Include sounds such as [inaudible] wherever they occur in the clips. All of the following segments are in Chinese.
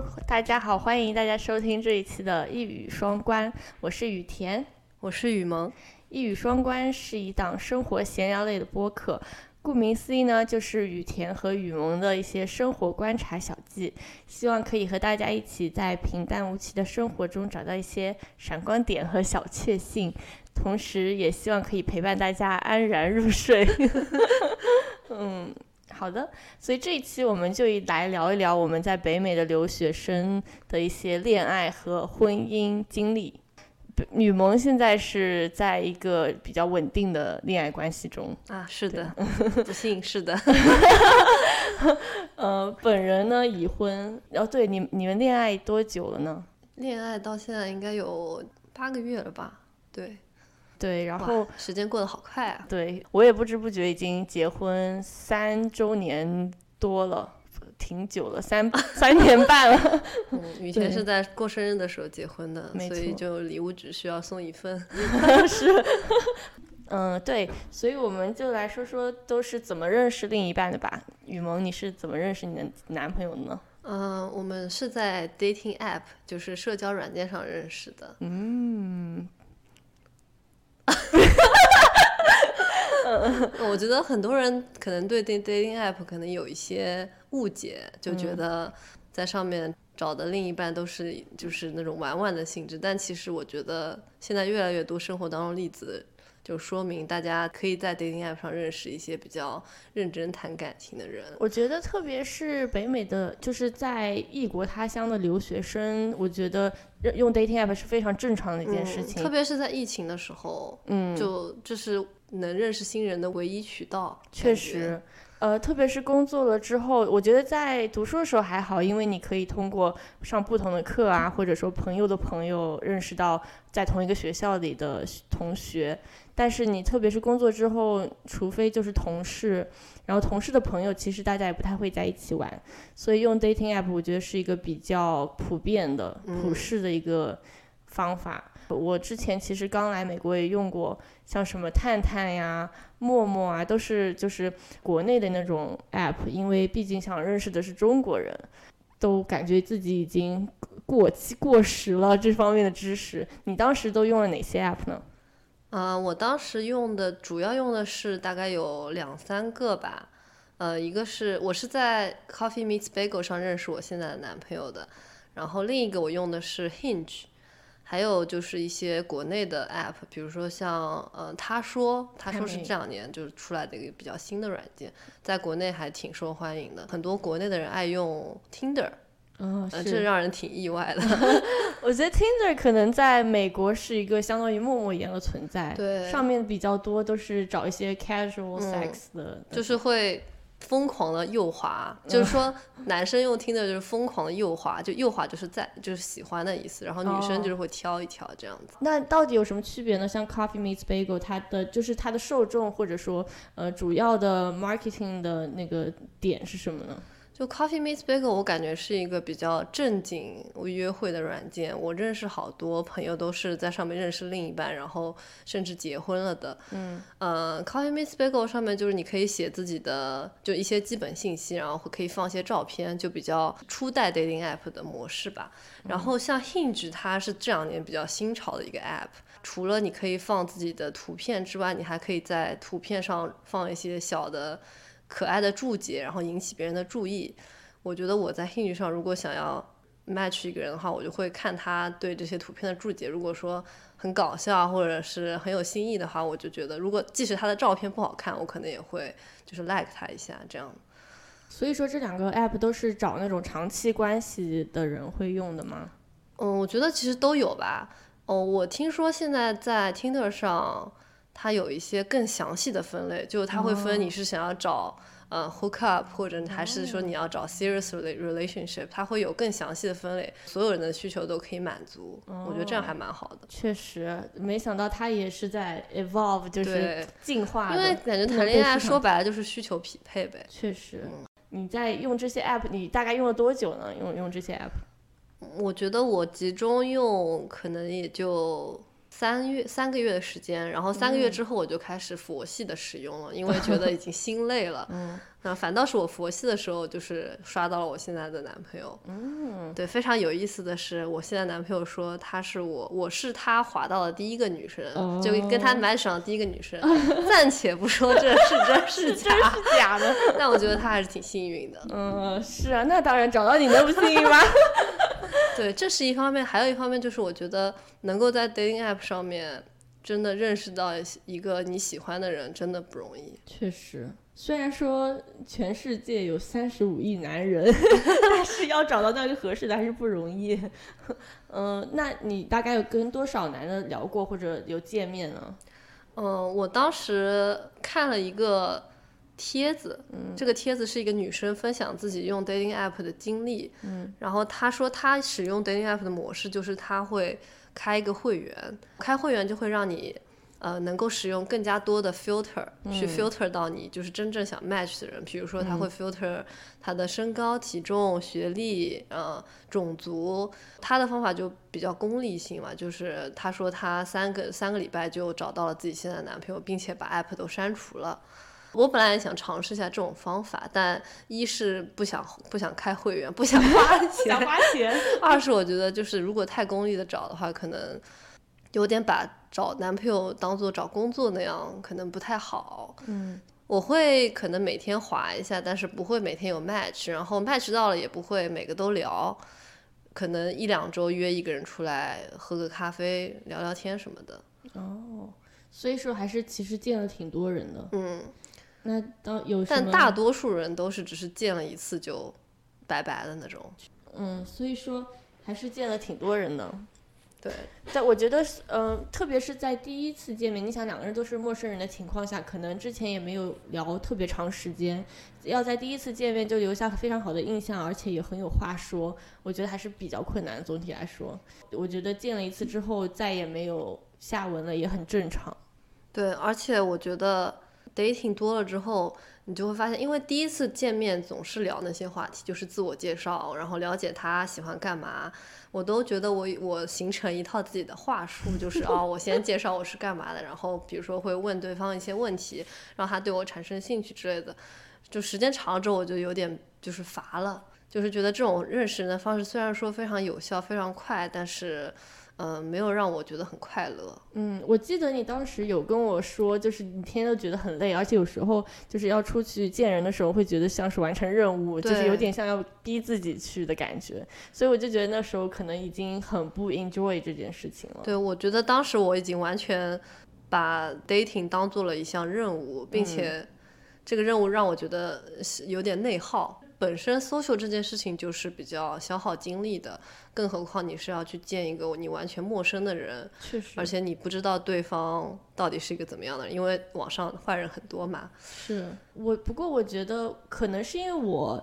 Hello，大家好，欢迎大家收听这一期的一语双关，我是雨田，我是雨萌。一语双关是一档生活闲聊类的播客，顾名思义呢，就是雨田和雨萌的一些生活观察小记，希望可以和大家一起在平淡无奇的生活中找到一些闪光点和小确幸，同时也希望可以陪伴大家安然入睡。[laughs] 嗯。好的，所以这一期我们就来聊一聊我们在北美的留学生的一些恋爱和婚姻经历。女萌现在是在一个比较稳定的恋爱关系中啊，是的，[laughs] 不幸是的。[laughs] [laughs] 呃，本人呢已婚，然后对你你们恋爱多久了呢？恋爱到现在应该有八个月了吧？对。对，然后时间过得好快啊！对我也不知不觉已经结婚三周年多了，挺久了，三 [laughs] 三年半了。嗯，雨 [laughs] 田是在过生日的时候结婚的，所以就礼物只需要送一份。[laughs] 是，嗯，对，所以我们就来说说都是怎么认识另一半的吧。雨萌，你是怎么认识你的男朋友的呢？嗯，我们是在 dating app，就是社交软件上认识的。嗯。我觉得很多人可能对 dating app 可能有一些误解，就觉得在上面找的另一半都是就是那种玩玩的性质，但其实我觉得现在越来越多生活当中例子。就说明大家可以在 dating app 上认识一些比较认真谈感情的人。我觉得，特别是北美的，就是在异国他乡的留学生，我觉得用 dating app 是非常正常的一件事情。特别是在疫情的时候，嗯，就这是能认识新人的唯一渠道。确实。呃，特别是工作了之后，我觉得在读书的时候还好，因为你可以通过上不同的课啊，或者说朋友的朋友认识到在同一个学校里的同学。但是你特别是工作之后，除非就是同事，然后同事的朋友其实大家也不太会在一起玩，所以用 dating app 我觉得是一个比较普遍的、普世的一个方法。我之前其实刚来美国也用过，像什么探探呀、陌陌啊，都是就是国内的那种 app，因为毕竟想认识的是中国人，都感觉自己已经过期过时了这方面的知识。你当时都用了哪些 app 呢？嗯，我当时用的主要用的是大概有两三个吧，呃，一个是我是在 Coffee Meets Bagel 上认识我现在的男朋友的，然后另一个我用的是 Hinge。还有就是一些国内的 app，比如说像呃，他说，他说是这两年就是出来的一个比较新的软件，在国内还挺受欢迎的，很多国内的人爱用 Tinder，嗯，这让人挺意外的。[laughs] [laughs] 我觉得 Tinder 可能在美国是一个相当于陌陌一样的存在，对，上面比较多都是找一些 casual sex 的，就是会。疯狂的右滑，[laughs] 就是说男生用听的就是疯狂的右滑，就右滑就是在就是喜欢的意思，然后女生就是会挑一挑这样子。那到底有什么区别呢？像 Coffee Meets Bagel，它的就是它的受众或者说呃主要的 marketing 的那个点是什么呢？就 Coffee Meets Bagel，我感觉是一个比较正经约会的软件。我认识好多朋友都是在上面认识另一半，然后甚至结婚了的。嗯，呃，Coffee Meets Bagel 上面就是你可以写自己的就一些基本信息，然后可以放一些照片，就比较初代 dating app 的模式吧。然后像 Hinge，它是这两年比较新潮的一个 app，除了你可以放自己的图片之外，你还可以在图片上放一些小的。可爱的注解，然后引起别人的注意。我觉得我在 Hinge 上，如果想要 match 一个人的话，我就会看他对这些图片的注解。如果说很搞笑或者是很有新意的话，我就觉得，如果即使他的照片不好看，我可能也会就是 like 他一下这样。所以说这两个 app 都是找那种长期关系的人会用的吗？嗯，我觉得其实都有吧。哦，我听说现在在 Tinder 上。它有一些更详细的分类，就它会分你是想要找呃 hook up，或者还是说你要找 serious relationship，它会有更详细的分类，所有人的需求都可以满足。我觉得这样还蛮好的。确实，没想到它也是在 evolve，就是进化。因为感觉谈恋爱说白了就是需求匹配呗。确实，你在用这些 app，你大概用了多久呢？用用这些 app？我觉得我集中用可能也就。三月三个月的时间，然后三个月之后我就开始佛系的使用了，因为觉得已经心累了。嗯 [laughs] 那反倒是我佛系的时候，就是刷到了我现在的男朋友。嗯，对，非常有意思的是，我现在男朋友说他是我，我是他滑到的第一个女生，就跟他哦 match 上的第一个女生。暂且不说这是真是假，是假的。但我觉得他还是挺幸运的。嗯，是啊，那当然找到你能不幸运吗？[laughs] 对，这是一方面，还有一方面就是我觉得能够在 dating app 上面真的认识到一个你喜欢的人，真的不容易。确实，虽然说全世界有三十五亿男人，[laughs] 但是要找到那个合适的还是不容易。[laughs] 嗯、那你大概有跟多少男的聊过或者有见面呢？嗯，我当时看了一个帖子，这个帖子是一个女生分享自己用 dating app 的经历，嗯，然后她说她使用 dating app 的模式就是她会开一个会员，开会员就会让你。呃，能够使用更加多的 filter 去 filter 到你就是真正想 match 的人，比如说他会 filter 他的身高、体重、学历、呃种族，他的方法就比较功利性嘛，就是他说他三个三个礼拜就找到了自己现在的男朋友，并且把 app 都删除了。我本来也想尝试一下这种方法，但一是不想不想开会员，不想花钱；花钱。二是我觉得就是如果太功利的找的话，可能有点把找男朋友当做找工作那样，可能不太好。嗯我会可能每天划一下，但是不会每天有 match，然后 match 到了也不会每个都聊，可能一两周约一个人出来喝个咖啡聊聊天什么的。哦，所以说还是其实见了挺多人的。嗯，那当有？但大多数人都是只是见了一次就拜拜的那种。嗯，所以说还是见了挺多人的。对，但我觉得嗯，呃，特别是在第一次见面，你想两个人都是陌生人的情况下，可能之前也没有聊特别长时间，要在第一次见面就留下非常好的印象，而且也很有话说，我觉得还是比较困难。总体来说，我觉得见了一次之后再也没有下文了，也很正常。对，而且我觉得 dating 多了之后，你就会发现，因为第一次见面总是聊那些话题，就是自我介绍，然后了解他喜欢干嘛。我都觉得我我形成一套自己的话术，就是 [laughs] 哦，我先介绍我是干嘛的，然后比如说会问对方一些问题，让他对我产生兴趣之类的。就时间长了之后，我就有点就是乏了，就是觉得这种认识人的方式虽然说非常有效、非常快，但是。嗯，没有让我觉得很快乐。嗯，我记得你当时有跟我说，就是你天天都觉得很累，而且有时候就是要出去见人的时候，会觉得像是完成任务，就是有点像要逼自己去的感觉。所以我就觉得那时候可能已经很不 enjoy 这件事情了。对，我觉得当时我已经完全把 dating 当做了一项任务，并且这个任务让我觉得是有点内耗。本身 social 这件事情就是比较消耗精力的，更何况你是要去见一个你完全陌生的人，确实，而且你不知道对方到底是一个怎么样的人，因为网上坏人很多嘛。是我，不过我觉得可能是因为我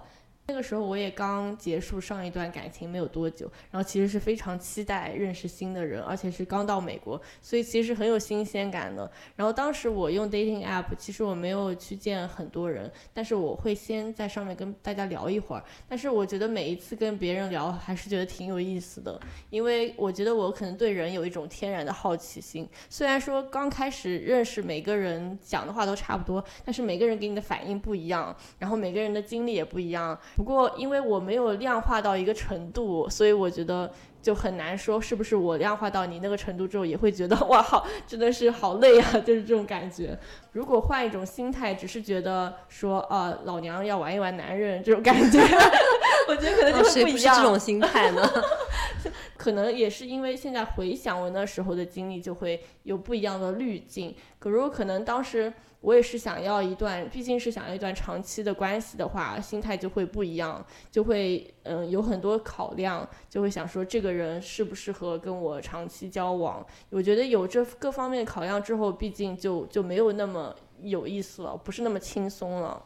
那个时候我也刚结束上一段感情没有多久，然后其实是非常期待认识新的人，而且是刚到美国，所以其实很有新鲜感的。然后当时我用 dating app，其实我没有去见很多人，但是我会先在上面跟大家聊一会儿。但是我觉得每一次跟别人聊，还是觉得挺有意思的，因为我觉得我可能对人有一种天然的好奇心。虽然说刚开始认识每个人讲的话都差不多，但是每个人给你的反应不一样，然后每个人的经历也不一样。不过因为我没有量化到一个程度，所以我觉得就很难说是不是我量化到你那个程度之后，也会觉得 [laughs] 哇好，真的是好累啊，就是这种感觉。如果换一种心态，只是觉得说啊老娘要玩一玩男人这种感觉，[laughs] 我觉得可能就会不一样。不是这种心态呢？[laughs] 可能也是因为现在回想我那时候的经历，就会有不一样的滤镜。可如果可能当时我也是想要一段，毕竟是想要一段长期的关系的话，心态就会不一样，就会嗯有很多考量，就会想说这个人适不适合跟我长期交往。我觉得有这各方面考量之后，毕竟就就没有那么有意思了，不是那么轻松了。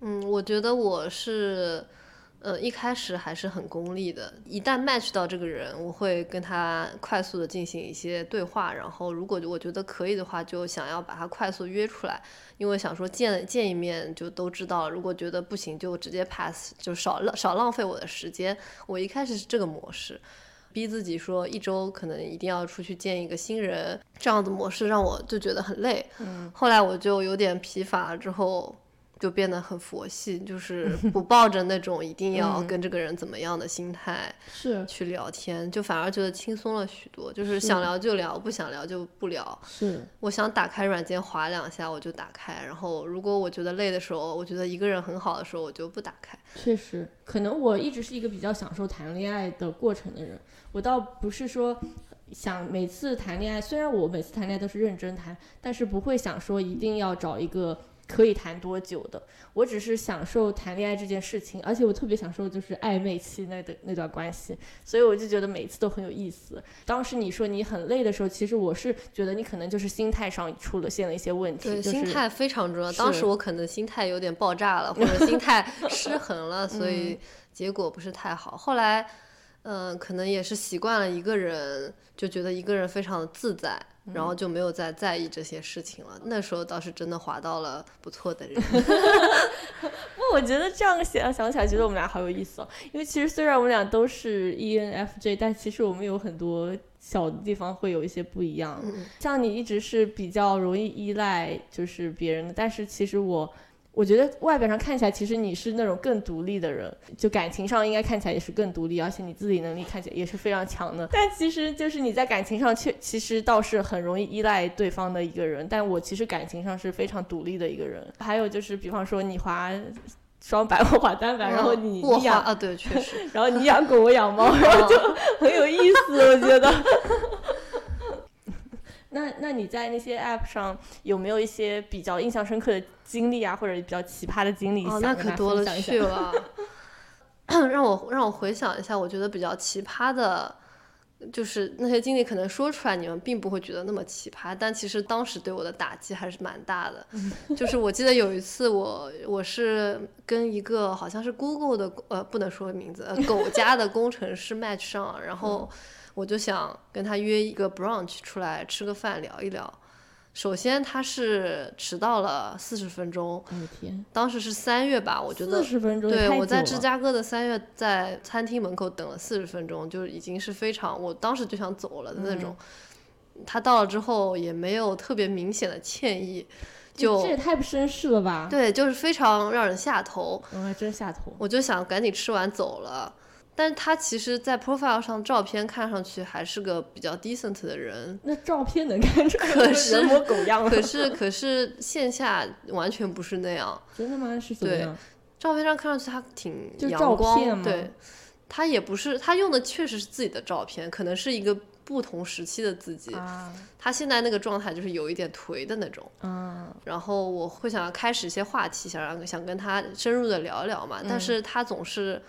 嗯，我觉得我是，呃，一开始还是很功利的。一旦 match 到这个人，我会跟他快速的进行一些对话，然后如果我觉得可以的话，就想要把他快速约出来，因为想说见见一面就都知道了。如果觉得不行，就直接 pass，就少浪少浪费我的时间。我一开始是这个模式。逼自己说一周可能一定要出去见一个新人，这样的模式让我就觉得很累。嗯，后来我就有点疲乏了，之后就变得很佛系，就是 [laughs] 不抱着那种一定要嗯跟这个人怎么样的心态是去聊天，就反而觉得轻松了许多。就是想聊就聊，不想聊就不聊。是，我想打开软件划两下我就打开，然后如果我觉得累的时候，我觉得一个人很好的时候，我就不打开。确实，可能我一直是一个比较享受谈恋爱的过程的人，我倒不是说想每次谈恋爱，虽然我每次谈恋爱都是认真谈，但是不会想说一定要找一个可以谈多久的，我只是享受谈恋爱这件事情，而且我特别享受就是暧昧期那的那段关系，所以我就觉得每次都很有意思。当时你说你很累的时候，其实我是觉得你可能就是心态上出了现了一些问题，对，就是心态非常重要。当时我可能心态有点爆炸了，或者心态失衡了，[laughs] 所嗯以结果不是太好。后来，嗯、可能也是习惯了一个人，就觉得一个人非常的自在，然嗯后就没有再在意这些事情了。那时候倒是真的划到了不错的人。[laughs] 不，我觉得这样想想起来，觉得我们俩好有意思哦。因为其实虽然我们俩都是 E ENFJ，但其实我们有很多小的地方会有一些不一样。嗯像你一直是比较容易依赖就是别人的，但是其实我。我觉得外表上看起来，其实你是那种更独立的人，就感情上应该看起来也是更独立，而且你自理能力看起来也是非常强的。但其实就是你在感情上却其实倒是很容易依赖对方的一个人，但我其实感情上是非常独立的一个人。还有就是，比方说你滑双板，我滑单板，然后你你养啊，对，确实。[laughs] 然后你养狗，我养猫，然后就很有意思，我觉得。那那你在那些 app 上有没有一些比较印象深刻的经历啊，或者比较奇葩的经历？哦，那可多了去了。[laughs] 让我让我回想一下，我觉得比较奇葩的，就是那些经历，可能说出来你们并不会觉得那么奇葩，但其实当时对我的打击还是蛮大的。[laughs] 就是我记得有一次我，我是跟一个好像是 Google 的呃不能说名字，呃狗家的工程师 match 上，然后我就想跟他约一个 brunch 出来吃个饭聊一聊。首先他是迟到了四十分钟，我的天，当时是三月吧，我觉得四十分钟也对，我在芝加哥的三月，在餐厅门口等了四十分钟，就已经是非常，我当时就想走了的那种。嗯他到了之后也没有特别明显的歉意，就这也太不绅士了吧？对，就是非常让人下头。我还真下头。我就想赶紧吃完走了。但是他其实，在 profile 上照片看上去还是个比较 decent 的人，那照片能看出来可是人模狗样了。[laughs] 可是可是线下完全不是那样。真的吗？是怎么对样？照片上看上去他挺阳光，对，他也不是，他用的确实是自己的照片，可能是一个不同时期的自己。啊他现在那个状态就是有一点颓的那种。啊，然后我会想要开始一些话题，想让想跟他深入的聊一聊嘛，嗯但是他总是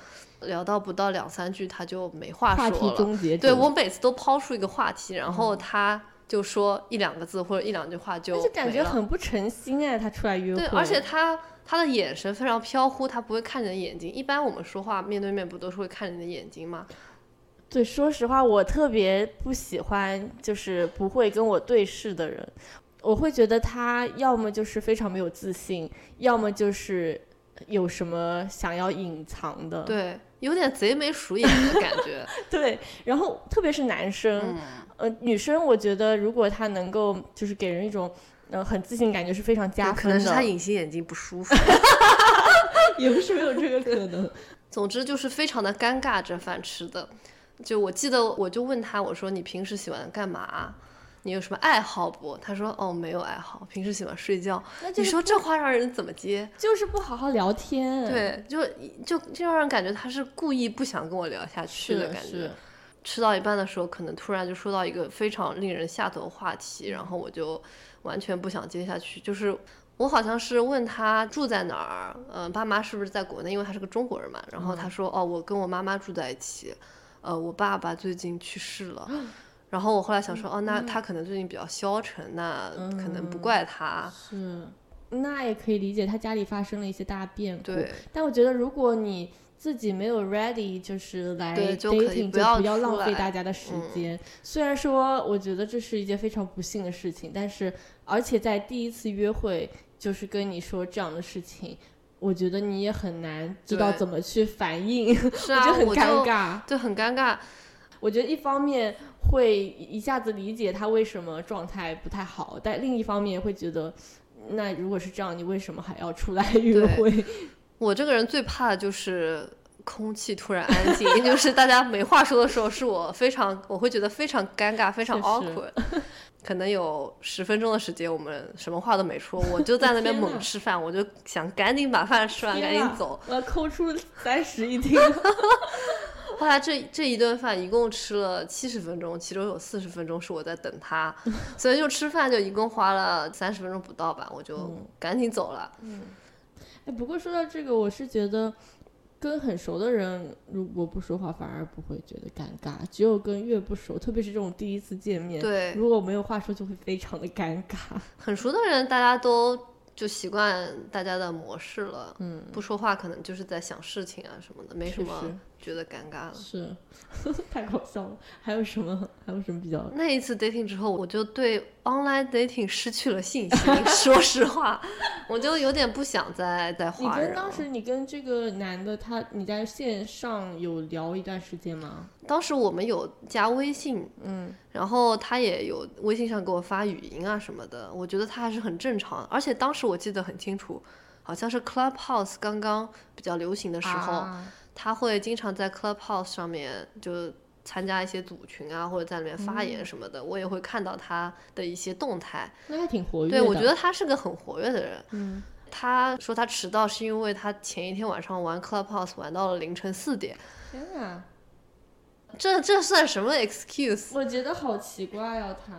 聊到不到两三句他就没话话题说了。终结。对我每次都抛出一个话题，然后他就说一两个字或者一两句话就但是感觉很不诚心哎，他出来约会。对，而且他他的眼神非常飘忽，他不会看你的眼睛。一般我们说话面对面不都是会看你的眼睛吗？对，说实话，我特别不喜欢就是不会跟我对视的人。我会觉得他要么就是非常没有自信，要么就是有什么想要隐藏的。对，有点贼眉鼠 [laughs] 眼的感觉。[laughs] 对，然后特别是男生，嗯，呃，女生我觉得如果她能够就是给人一种呃很自信感觉是非常加可分的。可能是她隐形眼镜不舒服。也不是没有这个可能。总之就是非常的尴尬，这饭吃的。就我记得，我就问他，我说你平时喜欢干嘛？你有什么爱好不？他说哦，没有爱好，平时喜欢睡觉。那就你说这话让人怎么接？就是不好好聊天。，对，就就就让人感觉他是故意不想跟我聊下去的感觉。吃到一半的时候，可能突然就说到一个非常令人下头的话题，然后我就完全不想接下去。就是我好像是问他住在哪儿，嗯、爸妈是不是在国内，因为他是个中国人嘛。然后他说，哦，我跟我妈妈住在一起，呃，我爸爸最近去世了。[gasps] 然后我后来想说，哦，那他可能最近比较消沉，那可能不怪他。是，那也可以理解，他家里发生了一些大变故。对，但我觉得如果你自己没有 ready，就是来 dating，不就不要浪费大家的时嗯间。虽然说我觉得这是一件非常不幸的事情，但是而且在第一次约会就是跟你说这样的事情，我觉得你也很难知道怎么去反应，是啊，我觉得很尴尬。就，很尴尬。我觉得一方面会一下子理解他为什么状态不太好，但另一方面会觉得，那如果是这样，你为什么还要出来约会？[laughs] 我这个人最怕的就是空气突然安静，就是大家没话说的时候，是我非常我会觉得非常尴尬，非常 awkward。可能有十分钟的时间，我们什么话都没说，我就在那边猛吃饭，我就想赶紧把饭吃完，赶紧走。我要抠出三室一厅。[laughs] [laughs] 后来这这一顿饭一共吃了七十分钟，其中有四十分钟是我在等他，[laughs] 所以就吃饭就一共花了三十分钟不到吧，我就赶紧走了。嗯，哎，不过说到这个，我是觉得跟很熟的人如果不说话，反而不会觉得尴尬，只有跟越不熟，特别是这种第一次见面，对，如果没有话说，就会非常的尴尬。很熟的人，大家都就习惯大家的模式了，嗯，不说话可能就是在想事情啊什么的，没什么。觉得尴尬了，是 [laughs] 太搞笑了。还有什么？还有什么比较？那一次 dating 之后，我就对 online dating 失去了信心。[laughs] 说实话，我就有点不想再再。你跟当时你跟这个男的，他你在线上有聊一段时间吗？当时我们有加微信，嗯，然后他也有微信上给我发语音啊什么的。我觉得他还是很正常，而且当时我记得很清楚，好像是 Clubhouse 刚刚比较流行的时候。他会经常在 Clubhouse 上面就参加一些组群啊，或者在里面发言什么的，我也会看到他的一些动态。那还挺活跃。对，我觉得他是个很活跃的人。嗯。他说他迟到是因为他前一天晚上玩 Clubhouse 玩到了凌晨四点。天啊！这这算什么 excuse？我觉得好奇怪哦，他。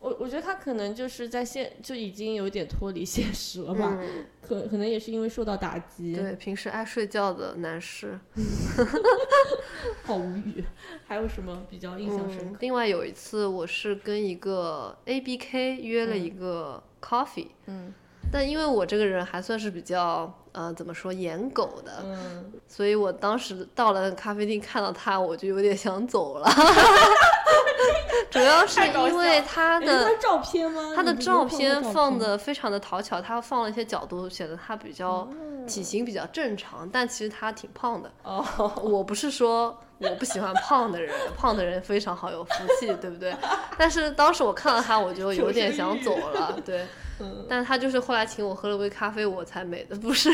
我我觉得他可能就是在现就已经有点脱离现实了吧，可可能也是因为受到打击。对，平时爱睡觉的男士，[laughs] 好无语。还有什么比较印象深刻？另外有一次，我是跟一个 A B K 约了一个 coffee，嗯，但因为我这个人还算是比较呃怎么说颜狗的，嗯，所以我当时到了咖啡厅看到他，我就有点想走了。[laughs] [laughs] 主要是因为他的照片吗？他的照片放的非常的讨巧，他放了一些角度，显得他比较体型比较正常，但其实他挺胖的。哦，[laughs] 我不是说我不喜欢胖的人，胖的人非常好，有福气，对不对？但是当时我看到他，我就有点想走了，对。[laughs] 但他就是后来请我喝了杯咖啡，我才美的，不是。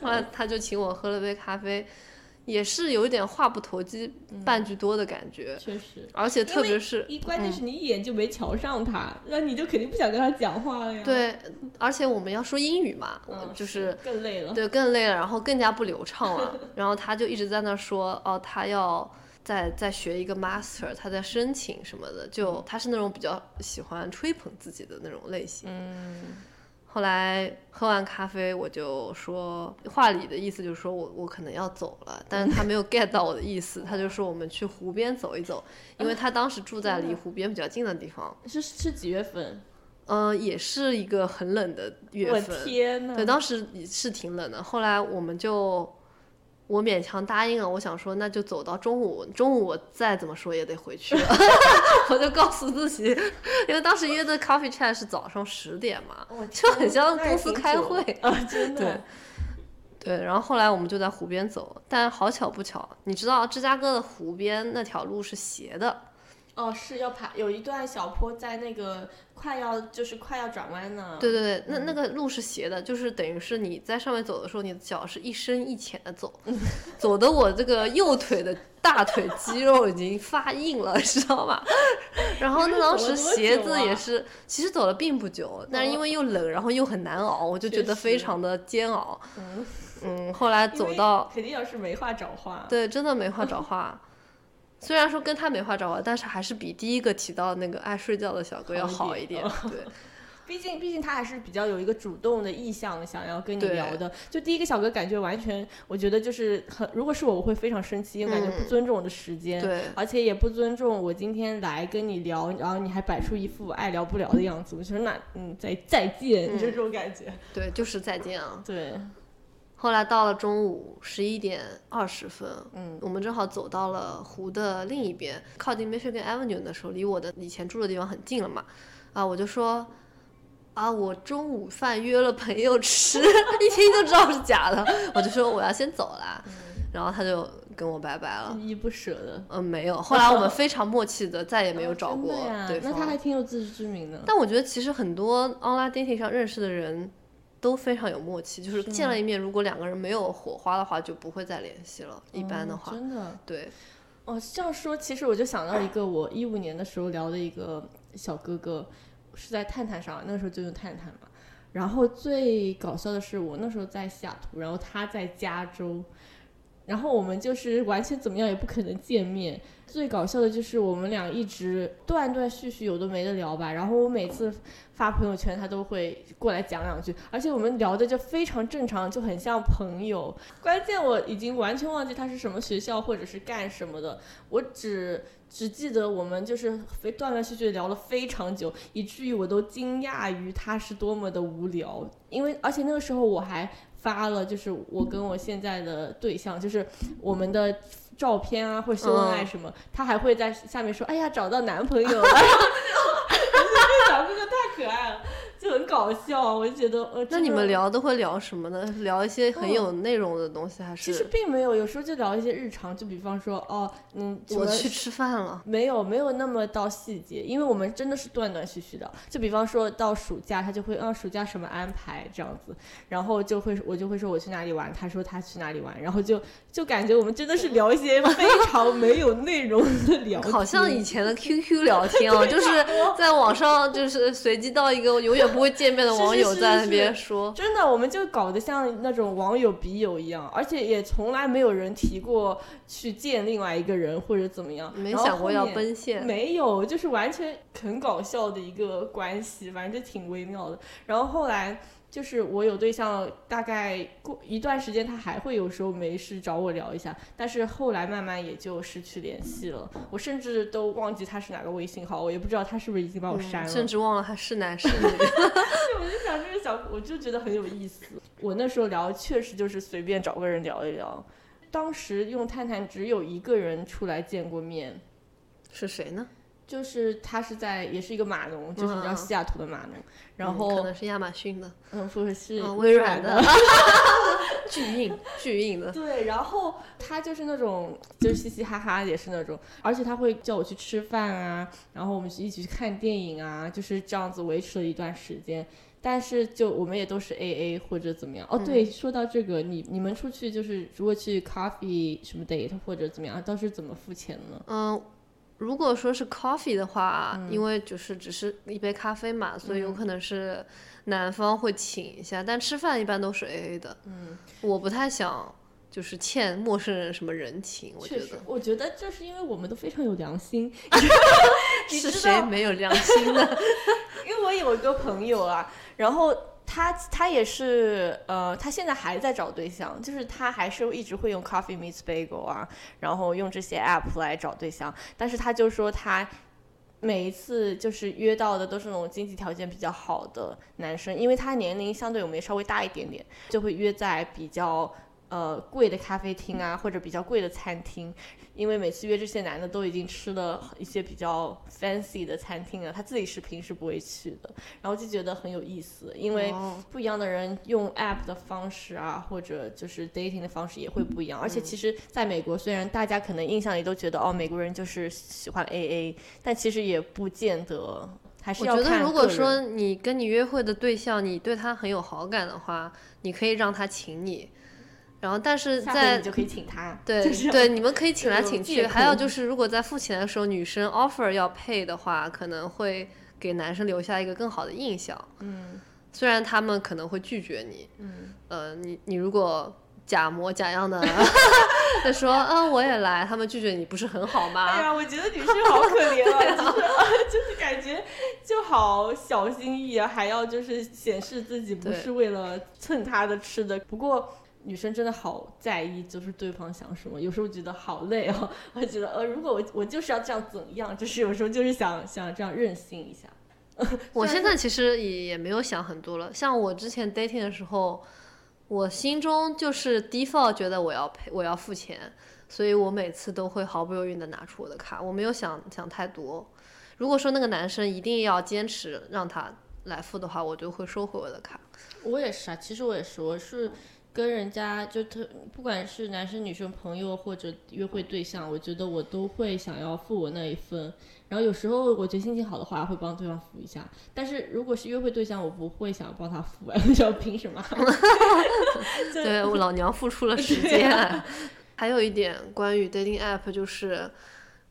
后来他就请我喝了杯咖啡。也是有一点话不投机半句多的感觉，确实，而且特别是，一关键是你一眼就没瞧上他，那你就肯定不想跟他讲话了呀。对，而且我们要说英语嘛，就是更累了，对，更累了，然后更加不流畅了。[laughs] 然后他就一直在那说，哦，他要再再学一个 master，他在申请什么的，就他是那种比较喜欢吹捧自己的那种类型。嗯。后来喝完咖啡，我就说话里的意思就是说我我可能要走了，但是他没有 get 到我的意思，他就说我们去湖边走一走，因为他当时住在离湖边比较近的地方。是是几月份？嗯，也是一个很冷的月份。天呐，对，当时是挺冷的。后来我们就。我勉强答应了，我想说那就走到中午，中午我再怎么说也得回去了，[laughs] 我就告诉自己，因为当时约的 coffee chat 是早上十点嘛，就很像公司开会啊，真的。对，对，然后后来我们就在湖边走，但好巧不巧，你知道芝加哥的湖边那条路是斜的。哦，是要爬有一段小坡，在那个快要就是快要转弯呢。对对对，那那个路是斜的，就是等于是你在上面走的时候，你的脚是一深一浅的走，走的我这个右腿的大腿肌肉已经发硬了，[laughs] 知道吗？然后那当时鞋子也是，其实走了并不久，但是因为又冷，然后又很难熬，我就觉得非常的煎熬。嗯嗯，后来走到肯定要是没话找话。对，真的没话找话。[laughs] 虽然说跟他没话找话，但是还是比第一个提到那个爱睡觉的小哥要好一点。对，[laughs] 毕竟毕竟他还是比较有一个主动的意向，想要跟你聊的。就第一个小哥感觉完全，我觉得就是很，如果是我，我会非常生气，因为感觉不尊重我的时间，对，而且也不尊重我今天来跟你聊，然后你还摆出一副爱聊不聊的样子，我说那嗯再再见，就这种感觉。对，就是再见啊。对。后来到了中午十一点二十分，嗯，我们正好走到了湖的另一边，靠近 Michigan Avenue 的时候，离我的以前住的地方很近了嘛，啊，我就说，啊，我中午饭约了朋友吃，[laughs] 一听就知道是假的，我就说我要先走了，然后他就跟我拜拜了。依依不舍的。嗯，没有。后来我们非常默契的，再也没有找过对方。那他还挺有自知之明的。但我觉得其实很多 online dating 上认识的人都非常有默契，就是见了一面，如果两个人没有火花的话，就不会再联系了。一般的哦话，真的。对，哦，这样说，其实我就想到一个我一五年的时候聊的一个小哥哥，是在探探上，那个时候就用探探嘛。然后最搞笑的是，我那时候在西雅图，然后他在加州，然后我们就是完全怎么样也不可能见面。最搞笑的就是我们俩一直断断续续有的没的聊吧，然后我每次发朋友圈，他都会过来讲两句，而且我们聊的就非常正常，就很像朋友。关键我已经完全忘记他是什么学校或者是干什么的，我只只记得我们就是非断断续续聊了非常久，以至于我都惊讶于他是多么的无聊。因为而且那个时候我还发了，就是我跟我现在的对象，就是我们的照片啊，或者秀恩爱什么，他还会在下面说：“哎呀，找到男朋友了。” [laughs] [laughs] 我觉得这小哥哥太可爱了，[laughs] 就很搞笑。我就觉得，呃，那你们聊都会聊什么呢？聊一些很有内容的东西，还嗯其实并没有，有时候就聊一些日常，就比方说，哦，嗯，我去吃饭了？没有没有那么到细节，因为我们真的是断断续续的。就比方说到暑假，他就会啊暑假什么安排这样子，然后就会我就会说我去哪里玩，他说他去哪里玩，然后就就感觉我们真的是聊一些 [laughs] 非常没有内容的聊天，好像以前的 [laughs] QQ 聊天哦，就是在网上就是随机到一个永远不会见面的网友在那是边说，真的，我们就搞得像那种网友笔友一样，而且也从来没有人提过去见另外一个人或者怎么样，没想过要奔现。没有，就是完全很搞笑的一个关系，反正就挺微妙的。然后后来就是我有对象，大概过一段时间，他还会有时候没事找我聊一下，但是后来慢慢也就失去联系了。我甚至都忘记他是哪个微信号，我也不知道他是不是已经把我删了。嗯甚至忘了他是男是女。[laughs] 我就想这个小，我就觉得很有意思。我那时候聊，确实就是随便找个人聊一聊。当时用探探只有一个人出来见过面，是谁呢？就是他是在也是一个码农，就是你知道西雅图的码农，然嗯可能是亚马逊的，嗯不是嗯微微软的的，[laughs] 巨硬巨硬的。对，然后他就是那种就是嘻嘻哈哈也是那种，而且他会叫我去吃饭啊，然后我们一起去看电影啊，就是这样子维持了一段时间。但是就我们也都是 A A 或者怎么样。哦，对，说到这个，你你们出去就是如果去 coffee 什么 date 或者怎么样，都是怎么付钱呢？嗯，如果说是 coffee 的话，嗯因为就是只是一杯咖啡嘛，所以有可能是男方会请一下，但吃饭一般都是 A A 的。嗯，我不太想就是欠陌生人什么人情，我觉得，我觉得就是因为我们都非常有良心。[laughs] 你是知道谁没有良心呢？[laughs] 因为我有一个朋友啊，然后他他也是呃，他现在还在找对象，就是他还是一直会用 Coffee Meets Bagel 啊，然后用这些 app 来找对象，但是他就说他。每一次就是约到的都是那种经济条件比较好的男生，因为他年龄相对我们也稍微大一点点，就会约在比较呃贵的咖啡厅啊，或者比较贵的餐厅，因为每次约这些男的都已经吃了一些比较 fancy 的餐厅了，他自己是平时不会去的，然后就觉得很有意思，因为哦不一样的人用 app 的方式啊，或者就是 dating 的方式也会不一样。而且其实在美国，虽然大家可能印象里都觉得哦，美国人就是喜欢 AA，但其实也不见得，还是我觉得如果说你跟你约会的对象，你对他很有好感的话，你可以让他请你，然后但是在你就可以请他，对 [laughs] 就是对，你们可以请来请去。还有就是，如果在付钱的时候，女生 offer 要配的话，可能会给男生留下一个更好的印象。嗯虽然他们可能会拒绝你，嗯，呃，你你如果假模假样的 [laughs] 就说，嗯，我也来，他们拒绝你不是很好哎吗？呀，我觉得女生好可怜啊，[laughs] 就是就是感觉就好小心翼翼啊，还要就是显示自己不是为了蹭他的吃的。不过女生真的好在意，就是对方想什么，有时候觉得好累哦。我觉得呃，如果我我就是要这样怎样，就是有时候就是想想这样任性一下。[laughs] 我现在其实也也没有想很多了。像我之前 dating 的时候，我心中就是 default 觉得我要赔，我要付钱，所以我每次都会毫不犹豫的拿出我的卡，我没有想想太多。如果说那个男生一定要坚持让他来付的话，我就会收回我的卡。我也是啊，其实我也是，我是跟人家就特不管是男生女生朋友或者约会对象，我觉得我都会想要付我那一份。然后有时候我觉得心情好的话会帮对方付一下，但是如果是约会对象，我不会想要帮他付，[laughs] 我就凭什么？[laughs] 对我老娘付出了时间。还有一点关于 dating app 就是，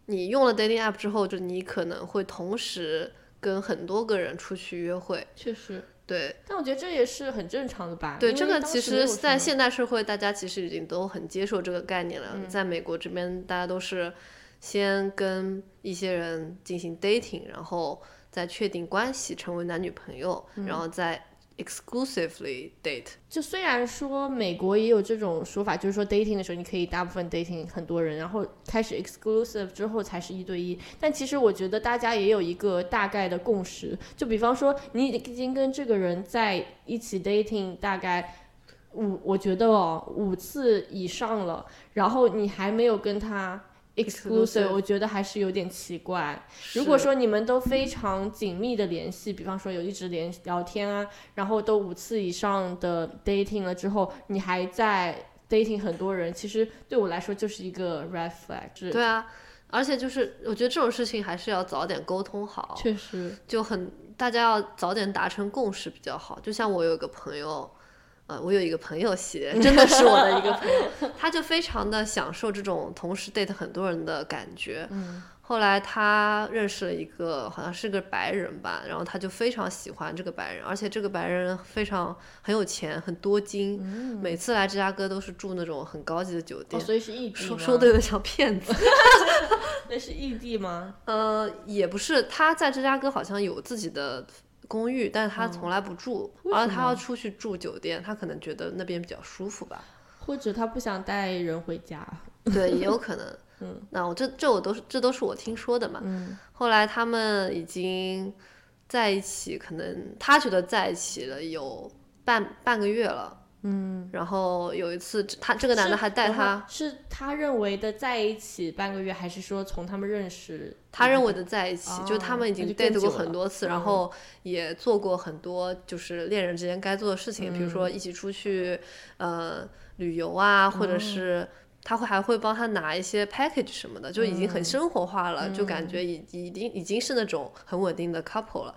你用了 dating app 之后，就你可能会同时跟很多个人出去约会。确实。对，但我觉得这也是很正常的吧。对，这个其实，在现代社会，大家其实已经都很接受这个概念了。在美国这边，大家都是先跟一些人进行 dating，然后再确定关系，成为男女朋友，然后再。Exclusively date，就虽然说美国也有这种说法，就是说 dating 的时候你可以大部分 dating 很多人，然后开始 exclusive 之后才是一对一。但其实我觉得大家也有一个大概的共识，就比方说你已经跟这个人在一起 dating 大概五，我觉得哦五次以上了，然后你还没有跟他。exclusive，我觉得还是有点奇怪。如果说你们都非常紧密的联系，比方说有一直连聊天啊，然后都五次以上的 dating 了之后，你还在 dating 很多人，其实对我来说就是一个 red flag。对啊，而且就是我觉得这种事情还是要早点沟通好。确实，就很大家要早点达成共识比较好。就像我有个朋友。呃，我有一个朋友系列，[laughs] 真的是我的一个朋友，他就非常的享受这种同时 date 很多人的感觉。嗯。后来他认识了一个好像是个白人吧，然后他就非常喜欢这个白人，而且这个白人非常很有钱，很多金。嗯。每次来芝加哥都是住那种很高级的酒店。所以是异地说说的有点像骗子。[laughs] 那是异地吗？呃，也不是，他在芝加哥好像有自己的。公寓，但是他从来不住，而他要出去住酒店，他可能觉得那边比较舒服吧，或者他不想带人回家，对，也有可能。[laughs] 嗯，那我这这我都是这都是我听说的嘛。嗯，后来他们已经在一起，可能他觉得在一起了有半半个月了。嗯，然后有一次，他这个男的还带他，是他认为的在一起半个月，还是说从他们认识？他认为的在一起，就他们已经 date 过很多次，然后也做过很多就是恋人之间该做的事情，比如说一起出去呃旅游啊，或者是他会还会帮他拿一些 package 什么的，就已经很生活化了，就感觉已已经已经是那种很稳定的 couple 了。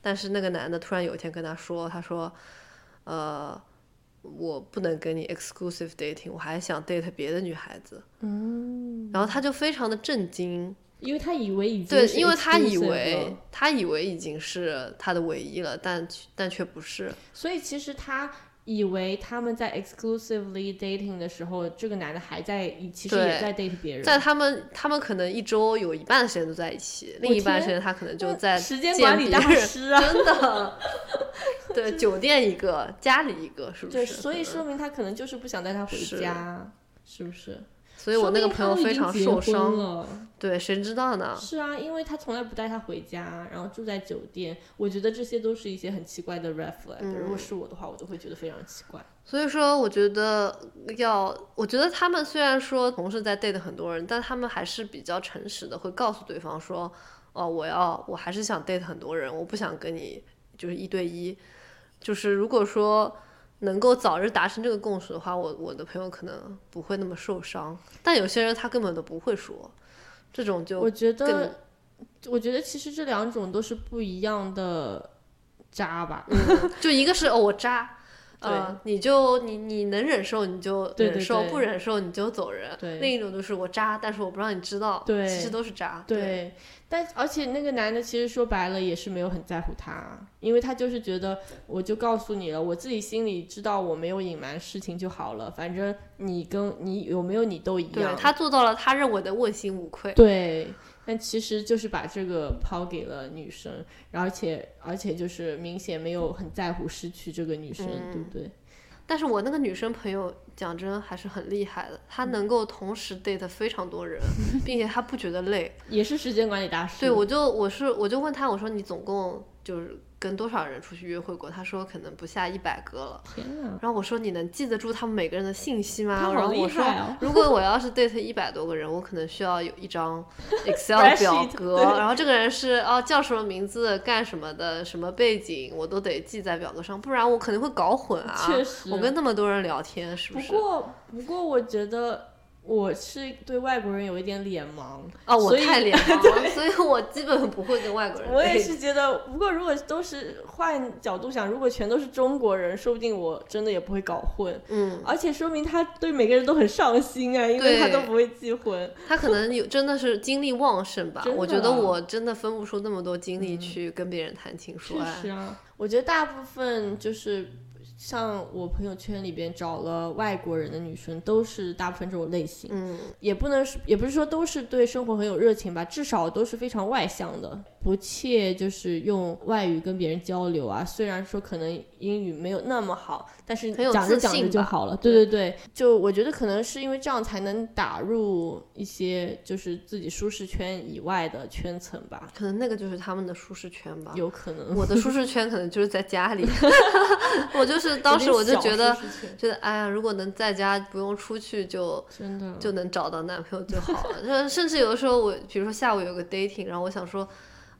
但是那个男的突然有一天跟他说，他说，呃。我不能跟你 exclusive dating，我还想 date 别的女孩子。嗯，然后他就非常的震惊，因为他以为已经对，因为他以为他以为已经是他的唯一了，但但却不是。所以其实他。以为他们在 exclusively dating 的时候，这个男的还在，其实也在 date 别人。在他们，他们可能一周有一半的时间都在一起，另一半时间他可能就在时间管理大师啊，真的。[laughs] 对，酒店一个，家里一个，是不是？对，所以说明他可能就是不想带他回家，是不是？所以我那个朋友非常受伤了。对，谁知道呢？是啊，因为他从来不带他回家，然后住在酒店。我觉得这些都是一些很奇怪的 red flag。如果是我的话，我都会觉得非常奇怪。所以说，我觉得要，我觉得他们虽然说同时在 date 很多人，但他们还是比较诚实的，会告诉对方说，哦，我要，我还是想 date 很多人，我不想跟你就是一对一。就是如果说。能够早日达成这个共识的话，我我的朋友可能不会那么受伤。但有些人他根本都不会说，这种就我觉得，我觉得其实这两种都是不一样的渣吧。就一个是哦我渣，呃，你就你你能忍受你就忍受，不忍受你就走人。另一种就是我渣，但是我不让你知道，对，其实都是渣。对。但而且那个男的其实说白了也是没有很在乎他，因为他就是觉得我就告诉你了，我自己心里知道我没有隐瞒事情就好了，反正你跟你有没有你都一样。他做到了他认为的问心无愧。对，但其实就是把这个抛给了女生，而且而且就是明显没有很在乎失去这个女生，对不对？但是我那个女生朋友讲真还是很厉害的，她能够同时 date 非常多人，[laughs] 并且她不觉得累，也是时间管理大师。对，我就我是我就问她，我说你总共就是跟多少人出去约会过？他说可能不下一百个了。然后我说你能记得住他们每个人的信息吗？然后我说如果我要是 date 一百多个人，我可能需要有一张 [laughs] Excel 表格，然后这个人是哦叫什么名字、干什么的、什么背景，我都得记在表格上，不然我肯定会搞混啊。确实我跟那么多人聊天，是不是？不过不过我觉得我是对外国人有一点脸盲。哦，我太脸盲了，[laughs] 所以我基本不会跟外国人。我也是觉得，不过如果都是换角度想，如果全都是中国人，说不定我真的也不会搞混。嗯，而且说明他对每个人都很上心啊，因为他都不会记混。他可能有真的是精力旺盛吧。我觉得啊我真的分不出那么多精力去跟别人谈情说确爱。是啊，我觉得大部分就是像我朋友圈里边找了外国人的女生，都是大部分这种类型。嗯，也不能是，也不是说都是对生活很有热情吧，至少都是非常外向的，不切就是用外语跟别人交流啊。虽然说可能英语没有那么好，但是讲着讲着就好了。对对对，就我觉得可能是因为这样才能打入一些就是自己舒适圈以外的圈层吧，可能那个就是他们的舒适圈吧。有可能。我的舒适圈可能就是在家里，[laughs] 我就是当时我就觉得，觉得哎呀，如果能在家不用出去就真的就能找到男朋友就好了。就甚至有的时候我，比如说下午有个 dating，然后我想说，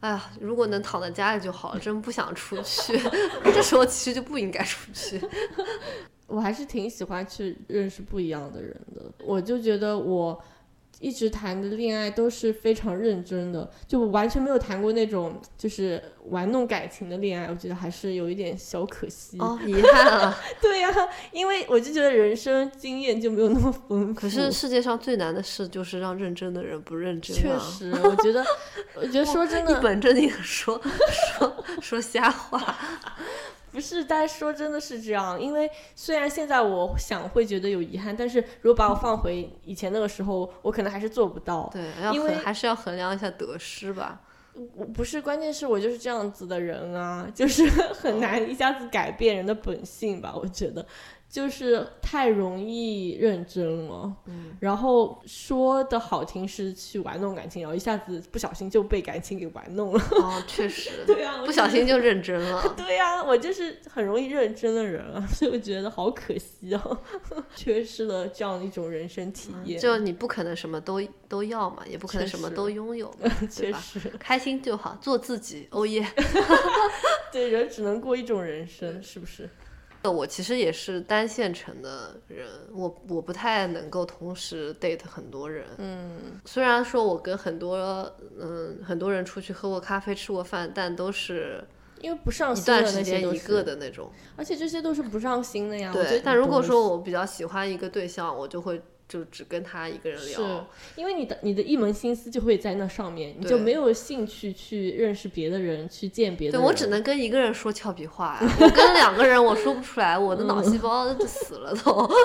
哎呀，如果能躺在家里就好了，真不想出去。[laughs] 这时候其实就不应该出去。[laughs] 我还是挺喜欢去认识不一样的人的。我就觉得我一直谈的恋爱都是非常认真的，就完全没有谈过那种就是玩弄感情的恋爱。我觉得还是有一点小可惜。哦，[laughs] 遗憾啊！对呀、因为我就觉得人生经验就没有那么丰富。可是世界上最难的事就是让认真的人不认真啊。确实，我觉得，我觉得说真一的，本正经的说 [laughs] 说说瞎话。不是，但是说真的是这样，因为虽然现在我想会觉得有遗憾，但是如果把我放回以前那个时候，我可能还是做不到。对，因为还是要衡量一下得失吧。我不是，关键是我就是这样子的人啊，就是 [laughs] 很难一下子改变人的本性吧，我觉得。就是太容易认真了，嗯，然后说的好听是去玩弄感情，然后一下子不小心就被感情给玩弄了。哦，确实，[laughs] 对啊，不小心就认真了。[laughs] 对呀、我就是很容易认真的人啊，所以我觉得好可惜哦，[laughs] 缺失了这样一种人生体验。就你不可能什么都都要嘛，也不可能什么都拥有嘛？确实，开心就好，做自己。哦耶！对人只能过一种人生，是不是？我其实也是单线程的人，我我不太能够同时 date 很多人。嗯，虽然说我跟很多嗯很多人出去喝过咖啡、吃过饭，但都是因为不上一心的段时那些一个的那种。而且这些都是不上心的呀。对，得但如果说我比较喜欢一个对象，我就会就只跟他一个人聊是聊。因为你的你的一门心思就会在那上面，你就没有兴趣去认识别的人，去见别的人。对我只能跟一个人说俏皮话呀，我跟两个人我说不出来，我的脑细胞就死了都。[laughs]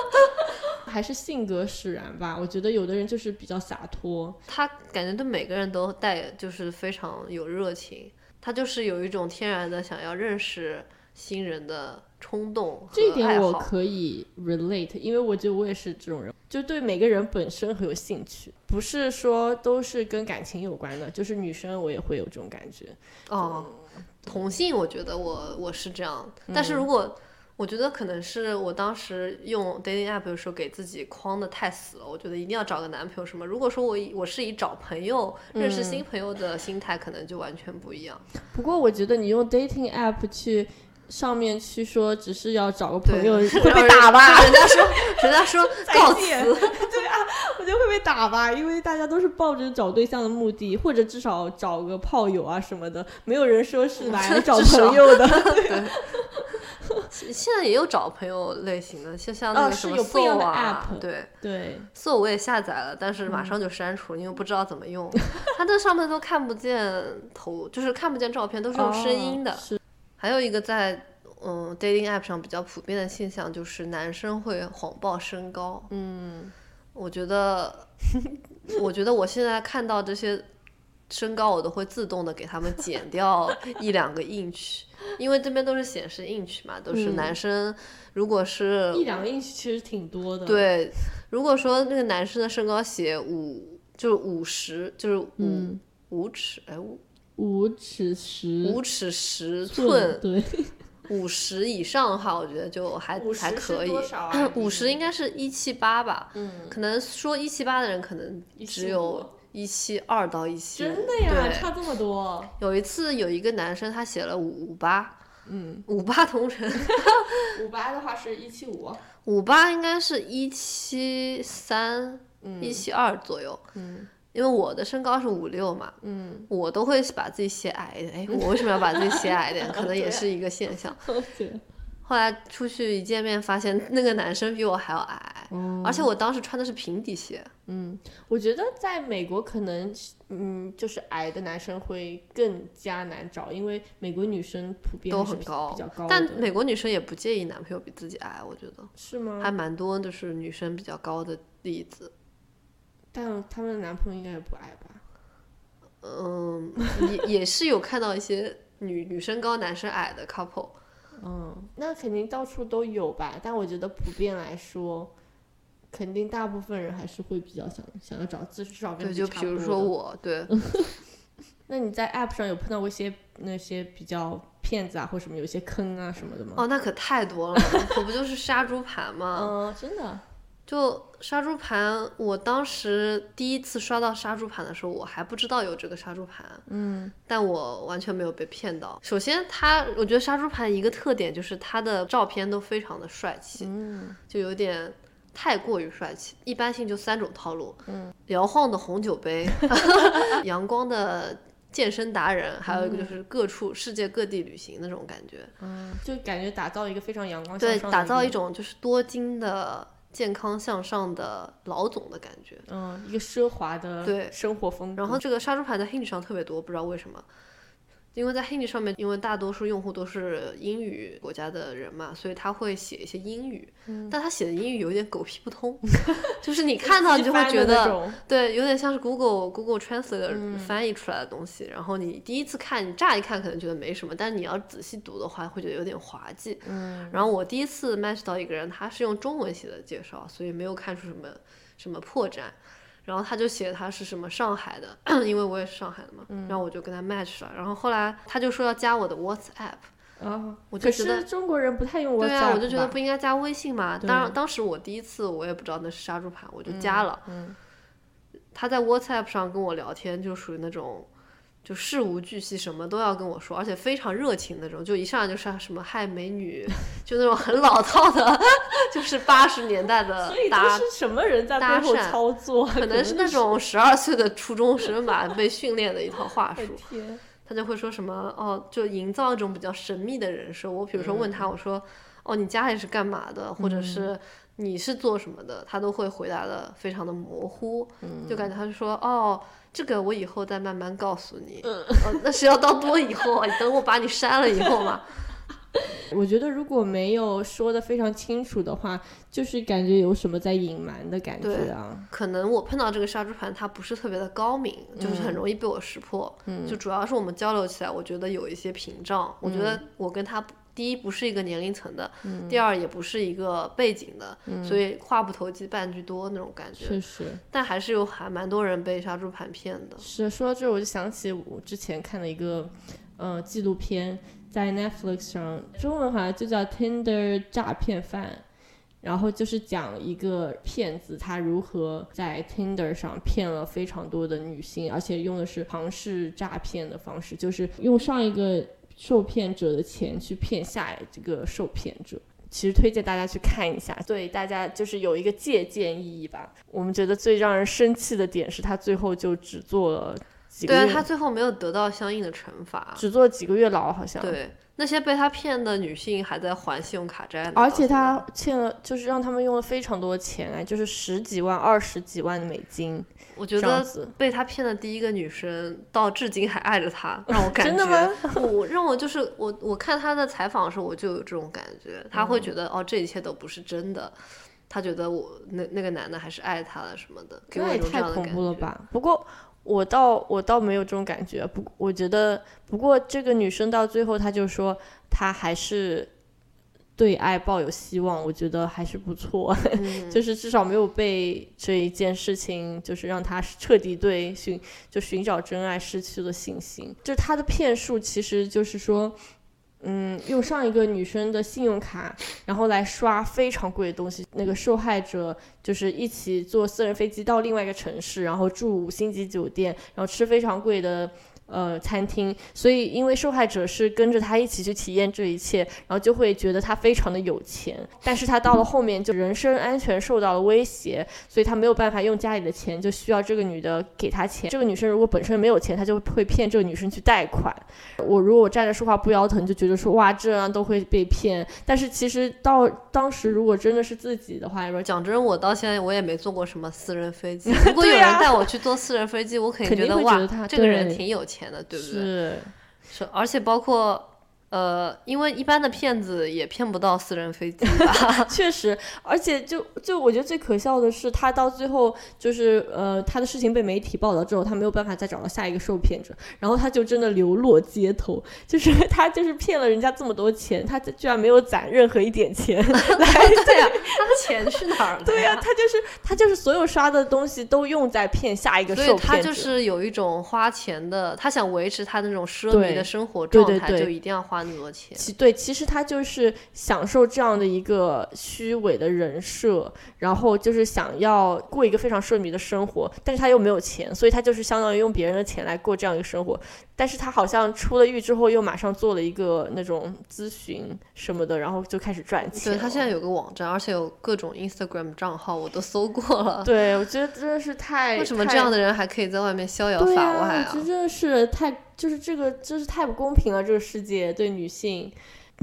还是性格使然吧。我觉得有的人就是比较洒脱，他感觉对每个人都带就是非常有热情，他就是有一种天然的想要认识新人的冲动和这一点我。可以 relate，因为我觉得我也是这种人，就对每个人本身很有兴趣，不是说都是跟感情有关的，就是女生我也会有这种感觉。哦，同性我觉得我我是这样，但嗯是如果我觉得可能是我当时用 dating app 的时候给自己框的太死了，我觉得一定要找个男朋友什么。如果说我以我是以找朋友、认识嗯新朋友的心态，可能就完全不一样。不过我觉得你用 dating app 去上面去说只是要找个朋友，会被打吧？[laughs] 人家说，人家说 [laughs] 告辞。[laughs] 见对啊，我觉得会被打吧，因为大家都是抱着找对象的目的，或者至少找个炮友啊什么的，没有人说是来找朋友的。现在也有找朋友类型的，就像那哦个什么是有不一样 Soul 啊，app 对对，，Soul 我也下载了，但是马嗯上就删除了，因为不知道怎么用。它这上面都看不见头，就是看不见照片，都是用声音的。还有一个在嗯 dating app 上比较普遍的现象就是男生会谎报身高。嗯，我觉得，[laughs] 我觉得我现在看到这些身高，我都会自动的给他们减掉 [laughs] 一两个 inch，因为这边都是显示 inch 嘛，都是嗯男生。如果是一两个 inch 其实挺多的。，对，如果说那个男生的身高写五，就是五十，就是五、嗯五尺，哎五五尺十五尺十寸，对，五十以上的话，我觉得就还还可以。[clears throat] 五十应该是一七八吧？嗯，可能说一七八的人可能只有一七二到一七。真的呀，差这么多。有一次有一个男生他写了五八，嗯，五八同城。[laughs] 五八的话是一七五。五八应该是一七三，一七二左右。嗯。因为我的身高是五六嘛，嗯，我都会把自己写矮一点。哎，我为什么要把自己写矮一点？[laughs] 可能也是一个现象。[laughs] 后来出去一见面，发现那个男生比我还要矮，而且我当时穿的是平底鞋。嗯，我觉得在美国可能，嗯，就是矮的男生会更加难找，因为美国女生普遍都很高，比较高。但美国女生也不介意男朋友比自己矮，我觉得是吗？还蛮多，就是女生比较高的例子。但他们的男朋友应该也不矮吧？嗯，也也是有看到一些女女生高男生矮的 couple。嗯，那肯定到处都有吧？但我觉得普遍来说，肯定大部分人还是会比较想想要找至少跟对，就比如说我，对。[laughs] 那你在 app 上有碰到过一些那些比较骗子啊，或什么有些坑啊什么的吗？哦，那可太多了，可不就是杀猪盘吗？嗯，真的。就杀猪盘，我当时第一次刷到杀猪盘的时候，我还不知道有这个杀猪盘，嗯，但我完全没有被骗到。首先，它我觉得杀猪盘一个特点就是它的照片都非常的帅气，嗯，就有点太过于帅气。一般性就三种套路，嗯，摇晃的红酒杯，[laughs] 阳光的健身达人，还有一个就是各处世界各地旅行那种感觉，嗯，就感觉打造一个非常阳光对，打造一种就是多金的。健康向上的老总的感觉，嗯，一个奢华的对生活风格。然后这个杀猪盘在 Hinge 上特别多，不知道为什么。因为在 Hinge 上面，因为大多数用户都是英语国家的人嘛，所以他会写一些英语，但他写的英语有点狗屁不通，[laughs] 就是你看到你就会觉得，对，有点像是 Google Google Translate 翻译出来的东西。然后你第一次看，你乍一看可能觉得没什么，但是你要仔细读的话，会觉得有点滑稽。嗯。然后我第一次 match 到一个人，他是用中文写的介绍，所以没有看出什么什么破绽。然后他就写他是什么上海的，[clears throat] 因为我也是上海的嘛，然后我就跟他 match 了。然后后来他就说要加我的 WhatsApp，啊，我就觉得中国人不太用 WhatsApp，对啊，我就觉得不应该加微信嘛。当当时我第一次我也不知道那是杀猪盘，我就加了。嗯他在 WhatsApp 上跟我聊天就属于那种。就事无巨细，什么都要跟我说，而且非常热情那种。就一上来就是什么嗨美女，就那种很老套的，[laughs] 就是八十年代的搭。是什么人在背后操作？可能是那种十二岁的初中生吧，被训练的一套话术。[laughs] 他就会说什么哦，就营造一种比较神秘的人设。我比如说问他，我说哦，你家里是干嘛的？或者是你是做什么的？他都会回答的非常的模糊，就感觉他就说哦。这个我以后再慢慢告诉你。嗯，那是要到多以后啊？你等我把你删了以后嘛。[laughs] 我觉得如果没有说的非常清楚的话，就是感觉有什么在隐瞒的感觉啊。可能我碰到这个杀猪盘，它不是特别的高明，就是很容易被我识破。嗯，就主要是我们交流起来，我觉得有一些屏障。我觉得我跟他。第一不是一个年龄层的，第二也不是一个背景的，所以话不投机半句多那种感觉。确实，但还是有还蛮多人被杀猪盘骗的。是说到这，我就想起我之前看的一个，呃，纪录片，在 Netflix 上，中文好像就叫 Tinder 诈骗犯，然后就是讲一个骗子他如何在 Tinder 上骗了非常多的女性，而且用的是庞氏诈骗的方式，就是用上一个。受骗者的钱去骗下这个受骗者，其实推荐大家去看一下，对大家就是有一个借鉴意义吧。我们觉得最让人生气的点是他最后就只做了对他最后没有得到相应的惩罚，只坐几个月牢好像。对。那些被他骗的女性还在还信用卡债，而且他欠了，就是让他们用了非常多钱哎，就是十几万、二十几万美金。我觉得被他骗的第一个女生到至今还爱着他，让我感觉。[laughs] 真的吗？[laughs] 我让我就是我，我看他的采访的时候，我就有这种感觉，他会觉得哦，这一切都不是真的，他觉得我那那个男的还是爱他的什么的，给我一种这样的感觉。太恐怖了吧？不过。我倒我倒没有这种感觉，不，我觉得不过这个女生到最后，她就说她还是对爱抱有希望，我觉得还是不错，嗯 [laughs] 就是至少没有被这一件事情，就是让她彻底对寻就寻找真爱失去了信心。就她的骗术，其实就是说。嗯，用上一个女生的信用卡，然后来刷非常贵的东西。那个受害者就是一起坐私人飞机到另外一个城市，然后住五星级酒店，然后吃非常贵的呃餐厅。所以，因为受害者是跟着他一起去体验这一切，然后就会觉得他非常的有钱。但是他到了后面就人身安全受到了威胁，所以他没有办法用家里的钱，就需要这个女的给他钱。这个女生如果本身没有钱，他就会骗这个女生去贷款。我如果我站着说话不腰疼，就觉得说哇这样都会被骗。但是其实到当时如果真的是自己的话，说讲真，我到现在我也没坐过什么私人飞机。[laughs] 如果有人带我去坐私人飞机，我肯肯定觉得哇这个人挺有钱的，对不对？是是，而且包括呃，因为一般的骗子也骗不到私人飞机吧？[laughs] 确实，而且就就我觉得最可笑的是，他到最后就是呃，他的事情被媒体报道之后，他没有办法再找到下一个受骗者，然后他就真的流落街头，就是 [laughs] 他就是骗了人家这么多钱，他居然没有攒任何一点钱 [laughs] 来对呀、他的钱去哪儿了？对呀、他就是他就是所有刷的东西都用在骗下一个受骗者。他就是有一种花钱的，他想维持他那种奢靡的生活状态，对对就一定要花那么多钱。其对，其实他就是享受这样的一个虚伪的人设，然后就是想要过一个非常奢靡的生活，但是他又没有钱，所以他就是相当于用别人的钱来过这样一个生活。但是他好像出了狱之后，又马上做了一个那种咨询什么的，然后就开始赚钱。对他现在有个网站，而且有各种 Instagram 账号，我都搜过了。对，我觉得真的是太为什么这样的人还可以在外面逍遥法外啊？这真的是太，就是这个，真是太不公平了。这个世界对女性，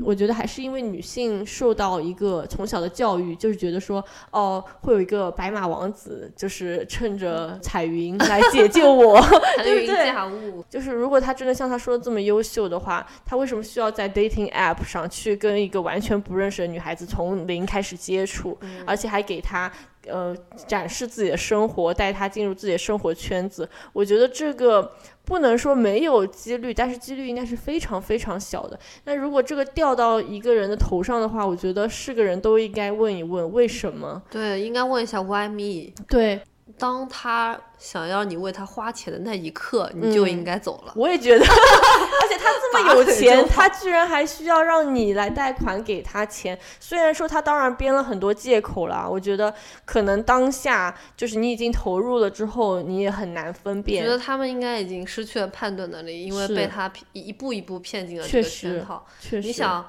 我觉得还是因为女性受到一个从小的教育，就是觉得说，哦，会有一个白马王子，就是趁着彩云来解救我，[laughs] 对不对驾雾。就是如果他真的像他说的这么优秀的话，他为什么需要在 dating app 上去跟一个完全不认识的女孩子从零开始接触，而且还给他呃展示自己的生活，带他进入自己的生活圈子？我觉得这个不能说没有几率，但是几率应该是非常非常小的。那如果这个掉到一个人的头上的话，我觉得是个人都应该问一问为什么？对，应该问一下 Why me？对，当他想要你为他花钱的那一刻，你就嗯应该走了。我也觉得，[laughs] 而且他这么有钱，他居然还需要让你来贷款给他钱。虽然说他当然编了很多借口啦，我觉得可能当下就是你已经投入了之后，你也很难分我辨觉。得他们应该已经失去了判断能力，因为被他一步一步骗进了这个确实圈套。确实，你想，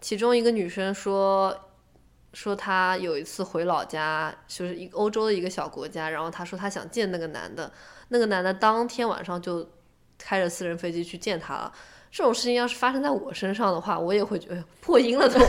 其中一个女生说，说他有一次回老家，就是一个欧洲的一个小国家，然后他说他想见那个男的，那个男的当天晚上就开着私人飞机去见他了。这种事情要是发生在我身上的话，我也会觉得破音了都，动 [laughs] 了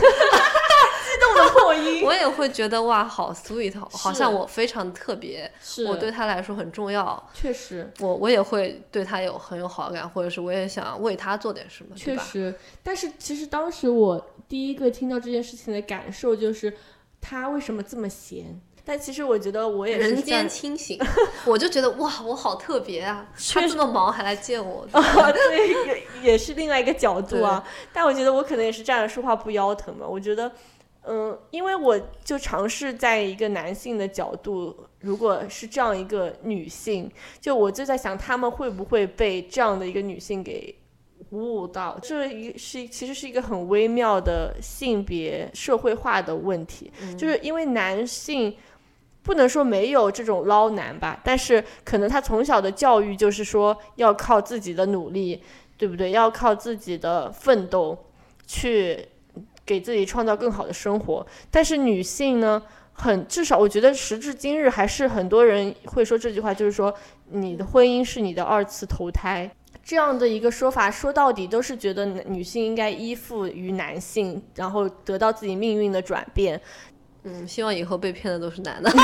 破音，我也会觉得哇，好 sweet，哦好像我非常特别，是。我对他来说很重要，确实。我我也会对他有很有好感，或者是我也想为他做点什么，确实，但是其实当时我第一个听到这件事情的感受就是，他为什么这么闲？但其实我觉得我也是人间清醒，[laughs] 我就觉得哇，我好特别啊！他这么忙还来见我，[laughs] 啊，对，也也是另外一个角度啊。但我觉得我可能也是站着说话不腰疼吧。我觉得，嗯，因为我就尝试在一个男性的角度，如果是这样一个女性，就我就在想，他们会不会被这样的一个女性给鼓舞到？这一是其实是一个很微妙的性别社会化的问题，就是因为男性。不能说没有这种捞男吧，但是可能他从小的教育就是说要靠自己的努力，对不对？要靠自己的奋斗去给自己创造更好的生活。但是女性呢，很至少我觉得时至今日还是很多人会说这句话，就是说你的婚姻是你的二次投胎。这样的一个说法，说到底都是觉得女性应该依附于男性，然后得到自己命运的转变。嗯，希望以后被骗的都是男的。[laughs] [laughs]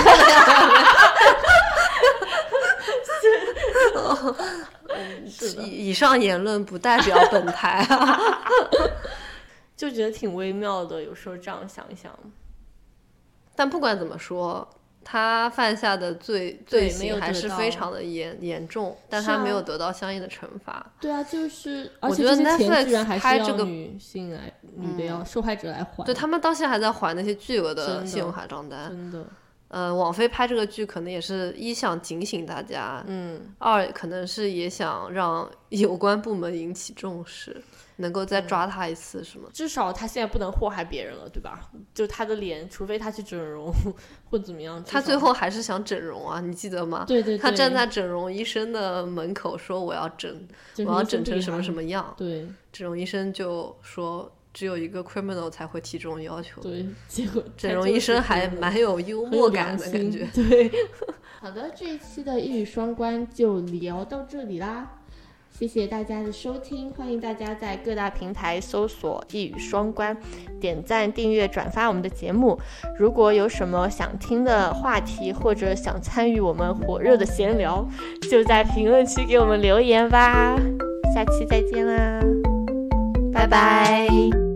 以以上言论不代表本台啊。就觉得挺微妙的，有时候这样想一想。但不管怎么说，他犯下的罪罪行还是非常的严严重，但他没有得到相应的惩罚。对啊，就是，而我觉得且这些钱 Netflix 居然还是要拍这个女性来，女的要受害者来还，对他们到现在还在还那些巨额的的信用卡账单。真的，呃，网飞拍这个剧可能也是一想警醒大家，嗯，二可能是也想让 [laughs] 有关部门引起重视，能够嗯再抓他一次，是吗？至少他现在不能祸害别人了，对吧？就他的脸，除非他去整容或怎么样，他最后还是想整容啊，你记得吗？对对对，他站在整容医生的门口说：“我要整，我要整成什么什么，么样。对”整容医生就说：“只有一个 criminal 才会提这种要求。对，结果整容医生还蛮有幽默感的感觉。[laughs] 对，[laughs] 好的，这一期的一语双关就聊到这里啦。谢谢大家的收听，欢迎大家在各大平台搜索“一语双关”，点赞、订阅、转发我们的节目。如果有什么想听的话题，或者想参与我们火热的闲聊，就在评论区给我们留言吧。下期再见啦，拜拜。